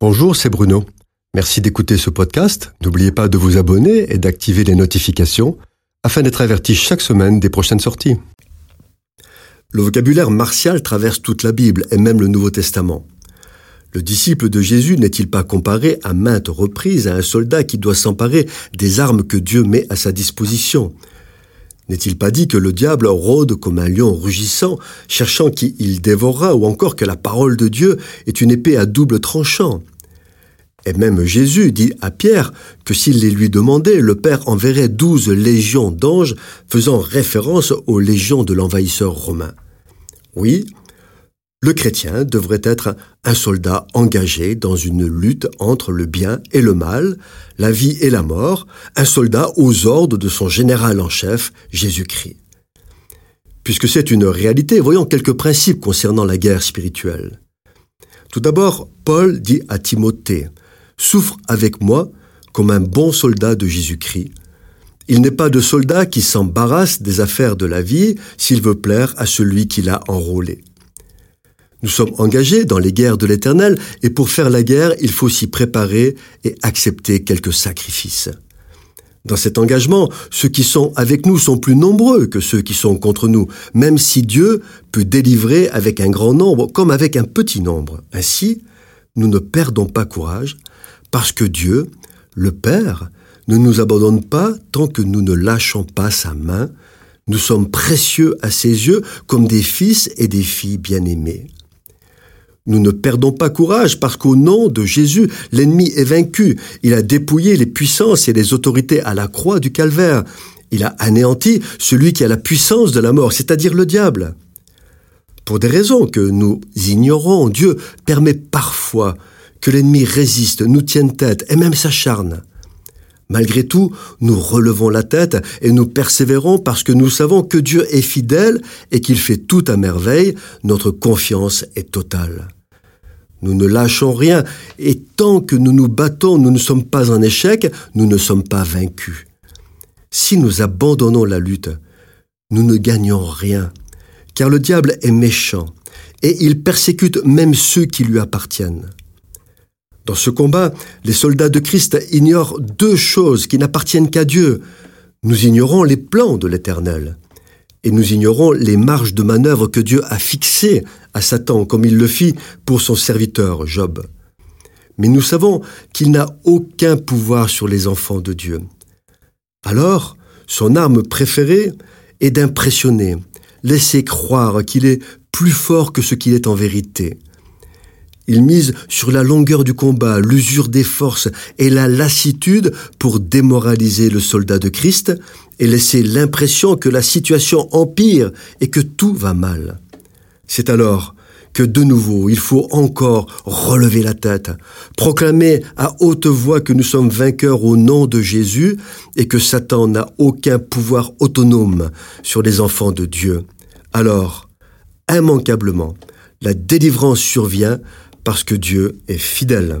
Bonjour, c'est Bruno. Merci d'écouter ce podcast. N'oubliez pas de vous abonner et d'activer les notifications afin d'être averti chaque semaine des prochaines sorties. Le vocabulaire martial traverse toute la Bible et même le Nouveau Testament. Le disciple de Jésus n'est-il pas comparé à maintes reprises à un soldat qui doit s'emparer des armes que Dieu met à sa disposition? N'est-il pas dit que le diable rôde comme un lion rugissant, cherchant qui il dévorera, ou encore que la parole de Dieu est une épée à double tranchant? Et même Jésus dit à Pierre que s'il les lui demandait, le Père enverrait douze légions d'anges, faisant référence aux légions de l'envahisseur romain. Oui, le chrétien devrait être un soldat engagé dans une lutte entre le bien et le mal, la vie et la mort, un soldat aux ordres de son général en chef, Jésus-Christ. Puisque c'est une réalité, voyons quelques principes concernant la guerre spirituelle. Tout d'abord, Paul dit à Timothée, Souffre avec moi comme un bon soldat de Jésus-Christ. Il n'est pas de soldat qui s'embarrasse des affaires de la vie s'il veut plaire à celui qui l'a enrôlé. Nous sommes engagés dans les guerres de l'Éternel, et pour faire la guerre, il faut s'y préparer et accepter quelques sacrifices. Dans cet engagement, ceux qui sont avec nous sont plus nombreux que ceux qui sont contre nous, même si Dieu peut délivrer avec un grand nombre comme avec un petit nombre. Ainsi, nous ne perdons pas courage, parce que Dieu, le Père, ne nous abandonne pas tant que nous ne lâchons pas sa main. Nous sommes précieux à ses yeux comme des fils et des filles bien-aimés. Nous ne perdons pas courage parce qu'au nom de Jésus, l'ennemi est vaincu. Il a dépouillé les puissances et les autorités à la croix du calvaire. Il a anéanti celui qui a la puissance de la mort, c'est-à-dire le diable. Pour des raisons que nous ignorons, Dieu permet parfois que l'ennemi résiste, nous tienne tête et même s'acharne. Malgré tout, nous relevons la tête et nous persévérons parce que nous savons que Dieu est fidèle et qu'il fait tout à merveille. Notre confiance est totale. Nous ne lâchons rien, et tant que nous nous battons, nous ne sommes pas en échec, nous ne sommes pas vaincus. Si nous abandonnons la lutte, nous ne gagnons rien, car le diable est méchant, et il persécute même ceux qui lui appartiennent. Dans ce combat, les soldats de Christ ignorent deux choses qui n'appartiennent qu'à Dieu. Nous ignorons les plans de l'Éternel et nous ignorons les marges de manœuvre que Dieu a fixées à Satan, comme il le fit pour son serviteur Job. Mais nous savons qu'il n'a aucun pouvoir sur les enfants de Dieu. Alors, son arme préférée est d'impressionner, laisser croire qu'il est plus fort que ce qu'il est en vérité. Il mise sur la longueur du combat, l'usure des forces et la lassitude pour démoraliser le soldat de Christ et laisser l'impression que la situation empire et que tout va mal. C'est alors que de nouveau, il faut encore relever la tête, proclamer à haute voix que nous sommes vainqueurs au nom de Jésus et que Satan n'a aucun pouvoir autonome sur les enfants de Dieu. Alors, immanquablement, la délivrance survient parce que Dieu est fidèle.